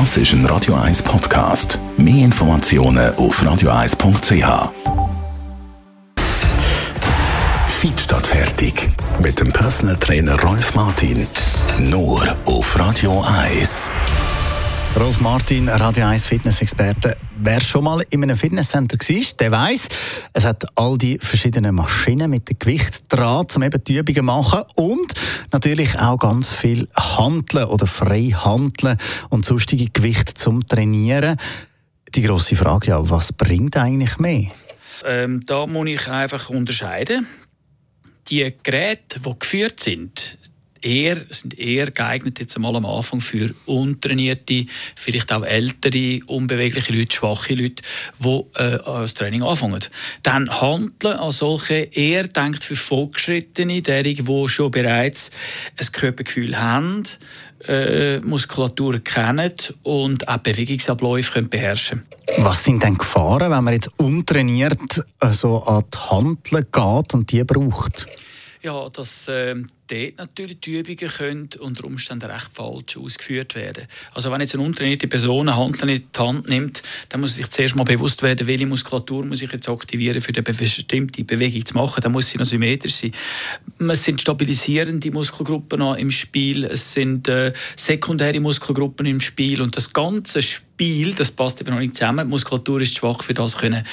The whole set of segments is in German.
Das ist ein Radio 1 Podcast. Mehr Informationen auf radio1.ch. Feed statt fertig. Mit dem Personal Trainer Rolf Martin. Nur auf Radio 1. Rolf Martin, Radio 1 Fitness-Experte. Wer schon mal in einem Fitnesscenter war, der weiß, es hat all die verschiedenen Maschinen mit dem Gewicht dran, um eben die Übungen machen und natürlich auch ganz viel Handeln oder frei Handeln und sonstige Gewichte zum Trainieren. Die grosse Frage ja, was bringt eigentlich mehr? Ähm, da muss ich einfach unterscheiden. Die Geräte, die geführt sind, eher, sind eher geeignet jetzt einmal am Anfang für untrainierte, vielleicht auch ältere, unbewegliche Leute, schwache Leute, die äh, das Training anfangen. Dann Handeln als solche eher denkt für Fortgeschrittene, derige, die schon bereits ein Körpergefühl haben, äh, Muskulatur kennen und auch Bewegungsabläufe können beherrschen Was sind denn Gefahren, wenn man jetzt untrainiert äh, so an die Handeln geht und die braucht? Ja, dass äh, dort natürlich die Übungen können unter Umständen recht falsch ausgeführt werden. Also wenn jetzt eine untrainierte Person eine Handel in die Hand nimmt, dann muss sich zuerst mal bewusst werden, welche Muskulatur muss ich jetzt aktivieren, für eine bestimmte Bewegung zu machen. Dann muss sie noch symmetrisch sein. Es sind stabilisierende Muskelgruppen im Spiel, es sind äh, sekundäre Muskelgruppen im Spiel und das ganze Spiel, das passt eben noch nicht zusammen. Die Muskulatur ist schwach für das können,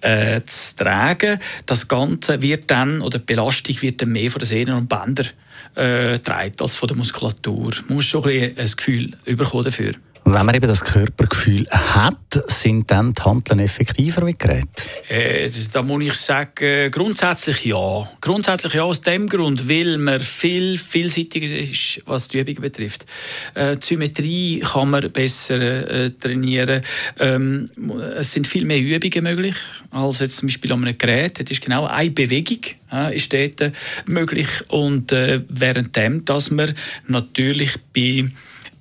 äh, zu tragen. Das Ganze wird dann, oder die Belastung wird dann mehr von den Sehnen und Bändern äh, trägt als von der Muskulatur. Man muss schon ein, ein Gefühl bekommen dafür. Und wenn man eben das Körpergefühl hat, sind dann die Handeln effektiver mit Geräten? Äh, da muss ich sagen, grundsätzlich ja. Grundsätzlich ja, aus dem Grund, weil man viel vielseitiger ist, was die Übungen betrifft. Äh, die Symmetrie kann man besser äh, trainieren. Ähm, es sind viel mehr Übungen möglich, als jetzt zum Beispiel an einem Gerät. Das ist genau eine Bewegung ist dort möglich. Und äh, währenddem, dass man natürlich bei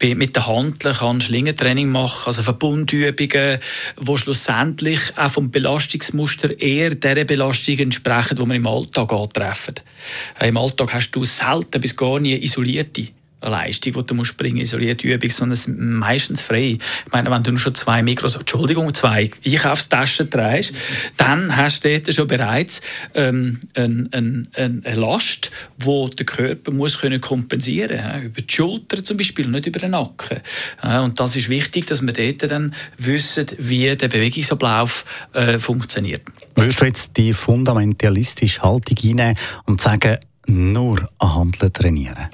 mit den Handeln kann Schlingentraining machen, also Verbundübungen, die schlussendlich auch vom Belastungsmuster eher der Belastung entsprechen, die man im Alltag antreffen. Im Alltag hast du selten bis gar nie isolierte Leistung, die du musst bringen, isolierte Übung, sondern es ist meistens frei. Ich meine, wenn du nur schon zwei Mikros, Entschuldigung, zwei Einkaufstaschen trägst, dann hast du dort schon bereits ähm, eine, eine, eine Last, die der Körper muss können kompensieren muss. Über die Schulter zum Beispiel, nicht über den Nacken. Und das ist wichtig, dass wir dort dann wissen, wie der Bewegungsablauf äh, funktioniert. Würdest du jetzt die fundamentalistische Haltung einnehmen und sagen, nur an Handeln trainieren?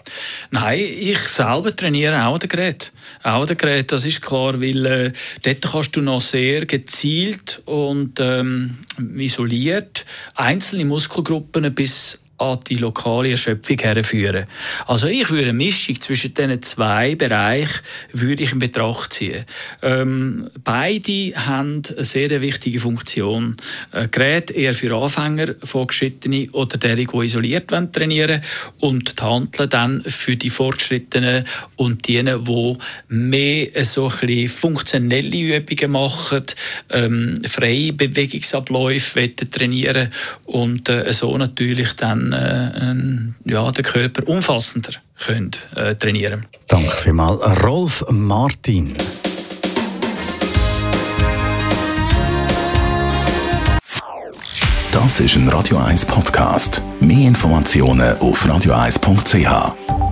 Nein, ich selber trainiere auch an Gerät. Auch an Gerät, das ist klar, weil äh, dort kannst du noch sehr gezielt und ähm, isoliert einzelne Muskelgruppen bis an die lokale Erschöpfung herführen. Also ich würde eine Mischung zwischen diesen zwei Bereichen würde ich in Betracht ziehen. Ähm, beide haben eine sehr wichtige Funktion. Ein Gerät eher für Anfänger, Fortgeschrittene oder derige, die isoliert wollen, trainieren und die Handeln dann für die Fortgeschrittenen und diejenigen, die mehr so ein funktionelle Übungen machen, ähm, freie Bewegungsabläufe trainieren und äh, so natürlich dann dann äh, ja, den Körper umfassender können, äh, trainieren Danke vielmals. Rolf Martin. Das ist ein Radio 1 Podcast. Mehr Informationen auf radio1.ch.